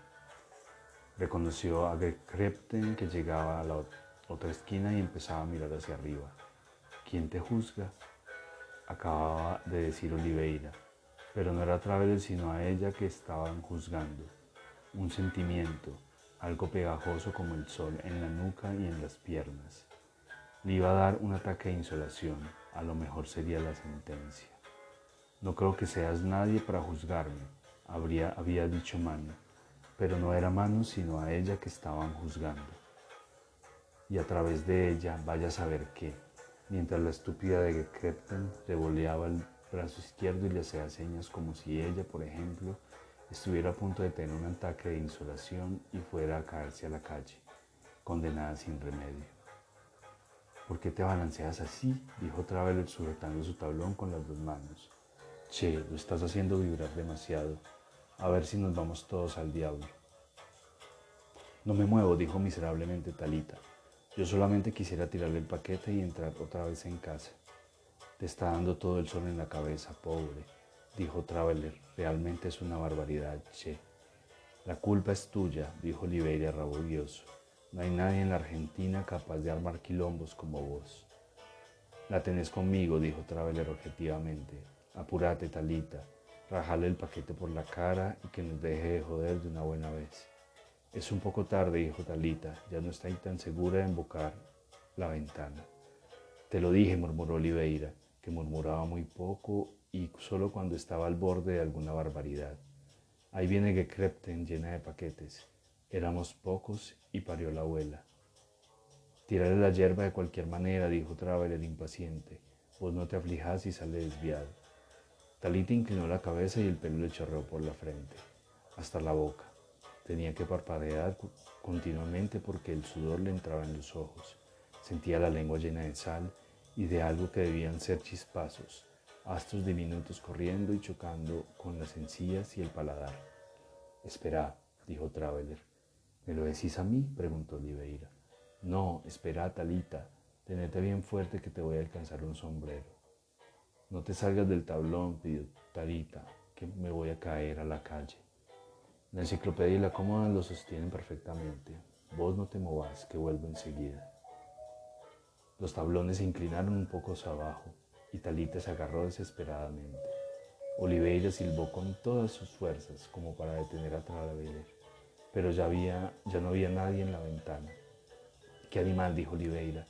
A: Reconoció a Krepten que llegaba a la otra esquina y empezaba a mirar hacia arriba. ¿Quién te juzga? Acababa de decir Oliveira, pero no era a través sino a ella que estaban juzgando. Un sentimiento, algo pegajoso como el sol en la nuca y en las piernas. Le iba a dar un ataque de insolación, a lo mejor sería la sentencia. No creo que seas nadie para juzgarme, habría, había dicho Manu, pero no era Manu sino a ella que estaban juzgando. Y a través de ella vaya a saber qué, mientras la estúpida de Krepten revoleaba el brazo izquierdo y le hacía señas como si ella, por ejemplo, estuviera a punto de tener un ataque de insolación y fuera a caerse a la calle, condenada sin remedio. ¿Por qué te balanceas así? dijo Traveler sujetando su tablón con las dos manos. Che, lo estás haciendo vibrar demasiado. A ver si nos vamos todos al diablo. No me muevo, dijo miserablemente Talita. Yo solamente quisiera tirarle el paquete y entrar otra vez en casa. Te está dando todo el sol en la cabeza, pobre dijo Traveler. Realmente es una barbaridad, che. La culpa es tuya, dijo Oliveira rabioso. No hay nadie en la Argentina capaz de armar quilombos como vos. La tenés conmigo, dijo Traveler objetivamente. Apúrate, Talita. Rajale el paquete por la cara y que nos deje de joder de una buena vez. Es un poco tarde, dijo Talita. Ya no está tan segura de embocar la ventana. Te lo dije, murmuró Oliveira, que murmuraba muy poco y solo cuando estaba al borde de alguna barbaridad. Ahí viene Gekrepten llena de paquetes. Éramos pocos y parió la abuela. Tirarle la hierba de cualquier manera, dijo Traveler impaciente. Vos no te aflijas y sale desviado. Talita inclinó la cabeza y el pelo le chorreó por la frente, hasta la boca. Tenía que parpadear continuamente porque el sudor le entraba en los ojos. Sentía la lengua llena de sal y de algo que debían ser chispazos, astros diminutos corriendo y chocando con las encías y el paladar. Espera, dijo Traveler. ¿Me lo decís a mí? preguntó Oliveira. No, espera, Talita, tenete bien fuerte que te voy a alcanzar un sombrero. No te salgas del tablón, pidió Talita, que me voy a caer a la calle. La enciclopedia y la cómoda lo sostienen perfectamente. Vos no te movas, que vuelvo enseguida. Los tablones se inclinaron un poco hacia abajo y Talita se agarró desesperadamente. Oliveira silbó con todas sus fuerzas como para detener a Traveler, pero ya, había, ya no había nadie en la ventana. ¿Qué animal? dijo Oliveira.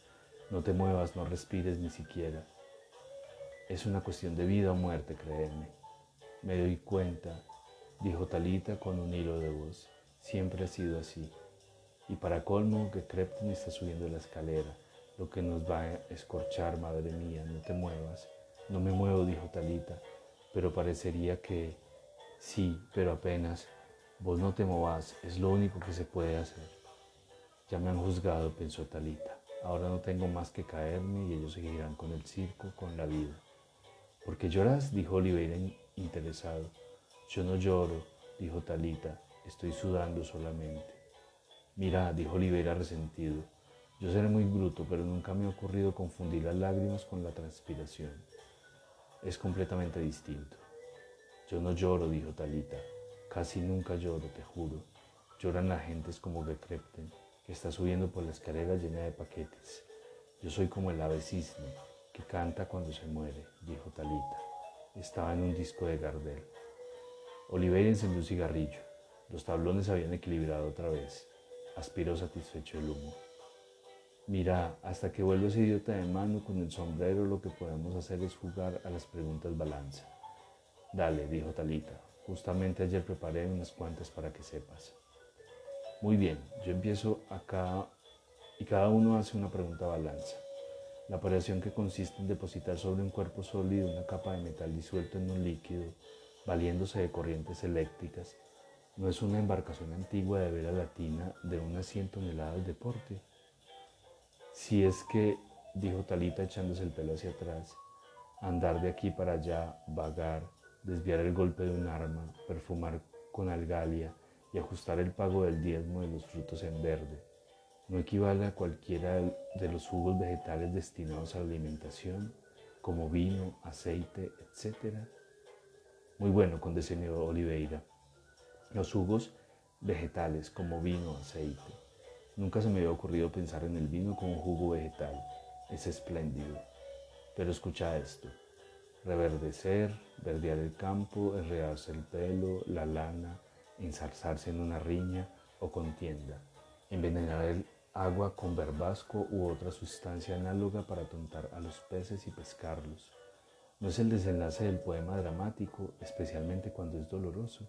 A: No te muevas, no respires ni siquiera. Es una cuestión de vida o muerte, créeme. Me doy cuenta, dijo Talita con un hilo de voz. Siempre ha sido así. Y para colmo, que Crepton está subiendo la escalera, lo que nos va a escorchar, madre mía, no te muevas. No me muevo, dijo Talita, pero parecería que sí, pero apenas. Vos no te movas, es lo único que se puede hacer. Ya me han juzgado, pensó Talita. Ahora no tengo más que caerme y ellos seguirán con el circo, con la vida. ¿Por qué lloras? dijo Oliveira interesado. Yo no lloro, dijo Talita, estoy sudando solamente. Mira, dijo Oliveira resentido, yo seré muy bruto, pero nunca me ha ocurrido confundir las lágrimas con la transpiración. Es completamente distinto. Yo no lloro, dijo Talita, casi nunca lloro, te juro. Lloran las gentes como Gekrepten que está subiendo por la escalera llena de paquetes. Yo soy como el ave cisne que canta cuando se muere, dijo Talita. Estaba en un disco de Gardel. Oliveira encendió un cigarrillo. Los tablones se habían equilibrado otra vez. Aspiró satisfecho el humo. Mira, hasta que vuelva ese idiota de mano con el sombrero, lo que podemos hacer es jugar a las preguntas balanza. Dale, dijo Talita. Justamente ayer preparé unas cuantas para que sepas. Muy bien, yo empiezo acá y cada uno hace una pregunta balanza. La operación que consiste en depositar sobre un cuerpo sólido una capa de metal disuelto en un líquido, valiéndose de corrientes eléctricas, no es una embarcación antigua de vera latina de unas 100 toneladas de porte. Si es que, dijo Talita echándose el pelo hacia atrás, andar de aquí para allá, vagar, desviar el golpe de un arma, perfumar con algalia, y ajustar el pago del diezmo de los frutos en verde no equivale a cualquiera de los jugos vegetales destinados a la alimentación, como vino, aceite, etc. Muy bueno, condescendió Oliveira. Los jugos vegetales, como vino, aceite. Nunca se me había ocurrido pensar en el vino como un jugo vegetal. Es espléndido. Pero escucha esto. Reverdecer, verdear el campo, enredarse el pelo, la lana, ensarzarse en una riña o contienda, envenenar el agua con verbasco u otra sustancia análoga para tontar a los peces y pescarlos. No es el desenlace del poema dramático, especialmente cuando es doloroso.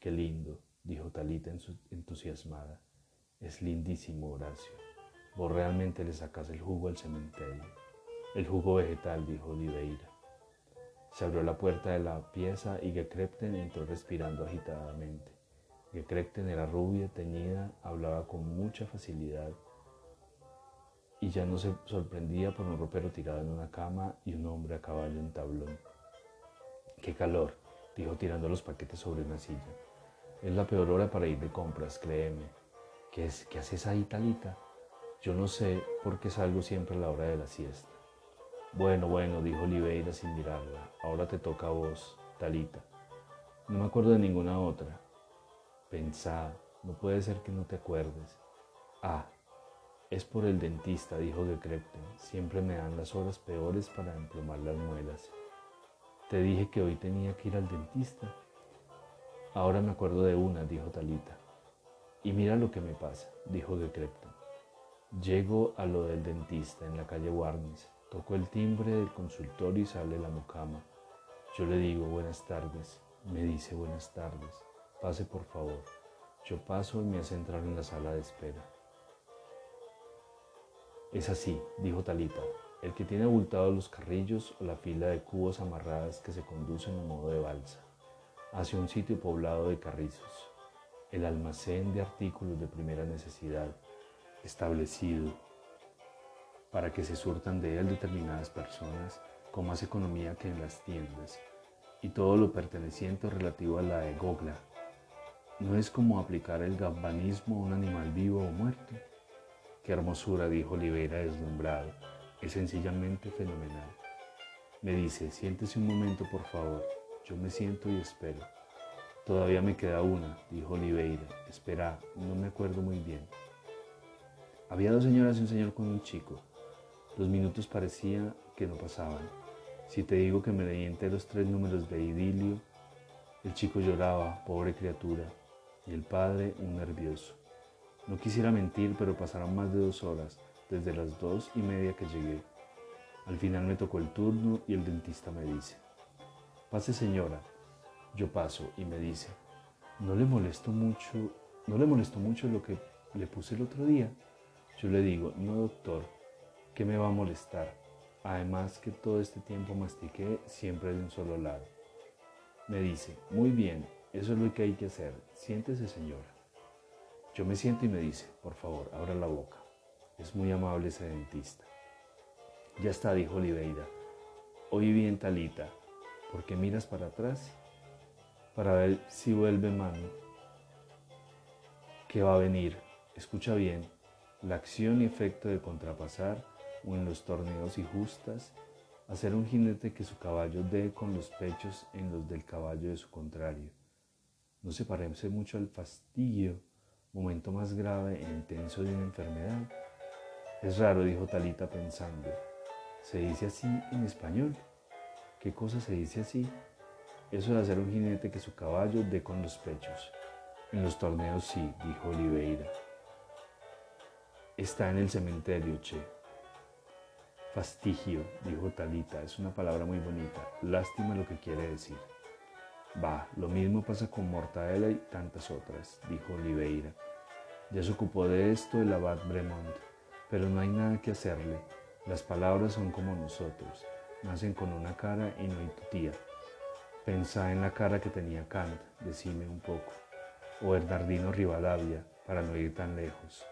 A: Qué lindo, dijo Talita entusiasmada. Es lindísimo, Horacio. Vos realmente le sacas el jugo al cementerio. El jugo vegetal, dijo Oliveira. Se abrió la puerta de la pieza y Gekrepten entró respirando agitadamente. Gekrepten era rubia, teñida, hablaba con mucha facilidad y ya no se sorprendía por un ropero tirado en una cama y un hombre a caballo en tablón. ¡Qué calor! dijo tirando los paquetes sobre una silla. Es la peor hora para ir de compras, créeme. ¿Qué, es, ¿Qué haces ahí, Talita? Yo no sé por qué salgo siempre a la hora de la siesta. Bueno, bueno, dijo Oliveira sin mirarla. Ahora te toca a vos, Talita. No me acuerdo de ninguna otra. Pensá, no puede ser que no te acuerdes. Ah, es por el dentista, dijo Gekrepten. Siempre me dan las horas peores para emplomar las muelas. Te dije que hoy tenía que ir al dentista. Ahora me acuerdo de una, dijo Talita. Y mira lo que me pasa, dijo Gekrepten. Llego a lo del dentista en la calle Warnes. Toco el timbre del consultorio y sale la mucama. Yo le digo buenas tardes. Me dice buenas tardes. Pase por favor. Yo paso y me hace entrar en la sala de espera. Es así, dijo Talita, el que tiene abultados los carrillos o la fila de cubos amarradas que se conducen a modo de balsa, hacia un sitio poblado de carrizos, el almacén de artículos de primera necesidad, establecido para que se surtan de él determinadas personas con más economía que en las tiendas, y todo lo perteneciente relativo a la egogla, no es como aplicar el galvanismo a un animal vivo o muerto. Qué hermosura, dijo Oliveira deslumbrado. Es sencillamente fenomenal. Me dice, siéntese un momento, por favor. Yo me siento y espero. Todavía me queda una, dijo Oliveira. Espera, no me acuerdo muy bien. Había dos señoras y un señor con un chico. Los minutos parecía que no pasaban. Si te digo que me leí los tres números de idilio, el chico lloraba, pobre criatura, y el padre un nervioso. No quisiera mentir, pero pasaron más de dos horas, desde las dos y media que llegué. Al final me tocó el turno y el dentista me dice, pase señora. Yo paso y me dice, ¿no le molesto mucho, no le molestó mucho lo que le puse el otro día? Yo le digo, no doctor, ¿qué me va a molestar? Además que todo este tiempo mastiqué siempre de un solo lado. Me dice, muy bien, eso es lo que hay que hacer. Siéntese, señora. Yo me siento y me dice, por favor, abra la boca. Es muy amable ese dentista. Ya está, dijo Oliveira. Oí bien, Talita. ¿Por qué miras para atrás? Para ver si vuelve mano. ¿Qué va a venir? Escucha bien. La acción y efecto de contrapasar o en los torneos y justas hacer un jinete que su caballo dé con los pechos en los del caballo de su contrario. No se parece mucho al fastidio, momento más grave e intenso de una enfermedad. Es raro, dijo Talita pensando. ¿Se dice así en español? ¿Qué cosa se dice así? Eso de hacer un jinete que su caballo dé con los pechos. En los torneos sí, dijo Oliveira. Está en el cementerio, che. Fastigio, dijo Talita, es una palabra muy bonita. Lástima lo que quiere decir. Va, lo mismo pasa con Mortadela y tantas otras, dijo Oliveira. Ya se ocupó de esto el abad Bremont, pero no hay nada que hacerle. Las palabras son como nosotros, nacen con una cara y no hay tutía. Pensá en la cara que tenía Kant, decime un poco, o Hernardino Rivadavia, para no ir tan lejos.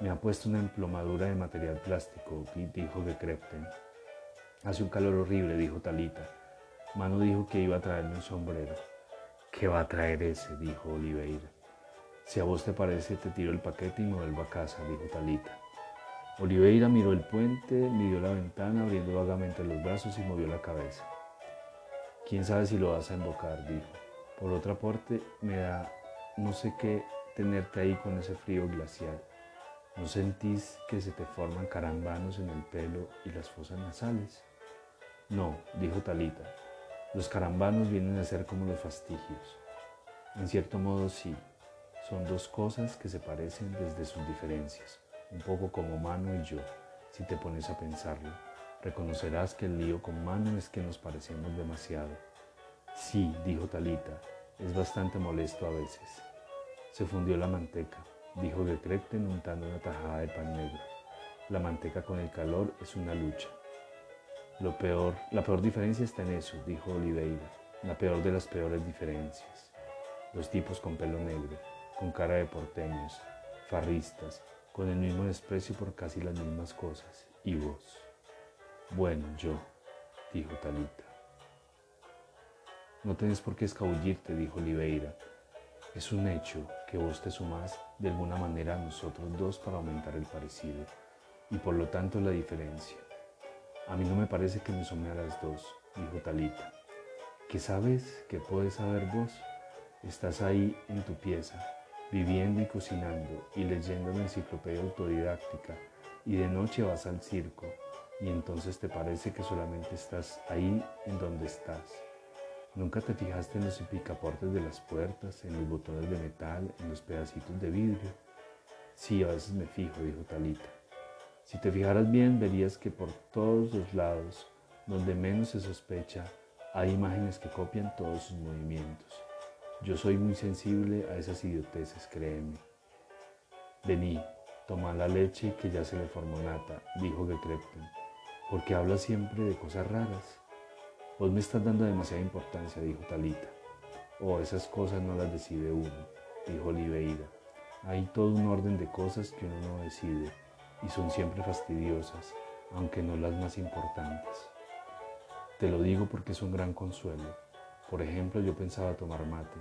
A: Me ha puesto una emplomadura de material plástico, dijo de Krepten. Hace un calor horrible, dijo Talita. Mano dijo que iba a traerme un sombrero. ¿Qué va a traer ese? dijo Oliveira. Si a vos te parece, te tiro el paquete y me vuelvo a casa, dijo Talita. Oliveira miró el puente, midió la ventana, abriendo vagamente los brazos y movió la cabeza. ¿Quién sabe si lo vas a invocar? dijo. Por otra parte, me da no sé qué tenerte ahí con ese frío glacial. ¿No sentís que se te forman carambanos en el pelo y las fosas nasales? No, dijo Talita. Los carambanos vienen a ser como los fastigios. En cierto modo sí, son dos cosas que se parecen desde sus diferencias, un poco como Mano y yo, si te pones a pensarlo. Reconocerás que el lío con Mano es que nos parecemos demasiado. Sí, dijo Talita, es bastante molesto a veces. Se fundió la manteca dijo Decrepten untando una tajada de pan negro. La manteca con el calor es una lucha. Lo peor, la peor diferencia está en eso, dijo Oliveira. La peor de las peores diferencias. Los tipos con pelo negro, con cara de porteños, farristas, con el mismo desprecio por casi las mismas cosas. Y vos. Bueno, yo, dijo Talita. No tenés por qué escabullirte, dijo Oliveira. Es un hecho que vos te sumás de alguna manera a nosotros dos para aumentar el parecido y por lo tanto la diferencia. A mí no me parece que me sume a las dos, dijo Talita. ¿Qué sabes? ¿Qué puedes saber vos? Estás ahí en tu pieza, viviendo y cocinando y leyendo la enciclopedia autodidáctica y de noche vas al circo y entonces te parece que solamente estás ahí en donde estás ¿Nunca te fijaste en los picaportes de las puertas, en los botones de metal, en los pedacitos de vidrio? Sí, a veces me fijo, dijo Talita. Si te fijaras bien, verías que por todos los lados, donde menos se sospecha, hay imágenes que copian todos sus movimientos. Yo soy muy sensible a esas idioteces, créeme. Vení, toma la leche que ya se le formó nata, dijo Gekrepten, porque habla siempre de cosas raras. Vos me estás dando demasiada importancia, dijo Talita. Oh, esas cosas no las decide uno, dijo Oliveira. Hay todo un orden de cosas que uno no decide y son siempre fastidiosas, aunque no las más importantes. Te lo digo porque es un gran consuelo. Por ejemplo, yo pensaba tomar mate.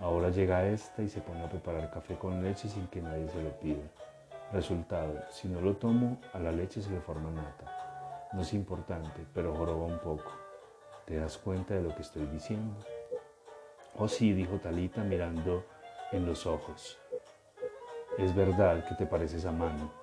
A: Ahora llega esta y se pone a preparar café con leche sin que nadie se lo pida. Resultado, si no lo tomo, a la leche se le forma nata. No es importante, pero joroba un poco. ¿Te das cuenta de lo que estoy diciendo? Oh sí, dijo Talita mirando en los ojos. Es verdad que te pareces a mano.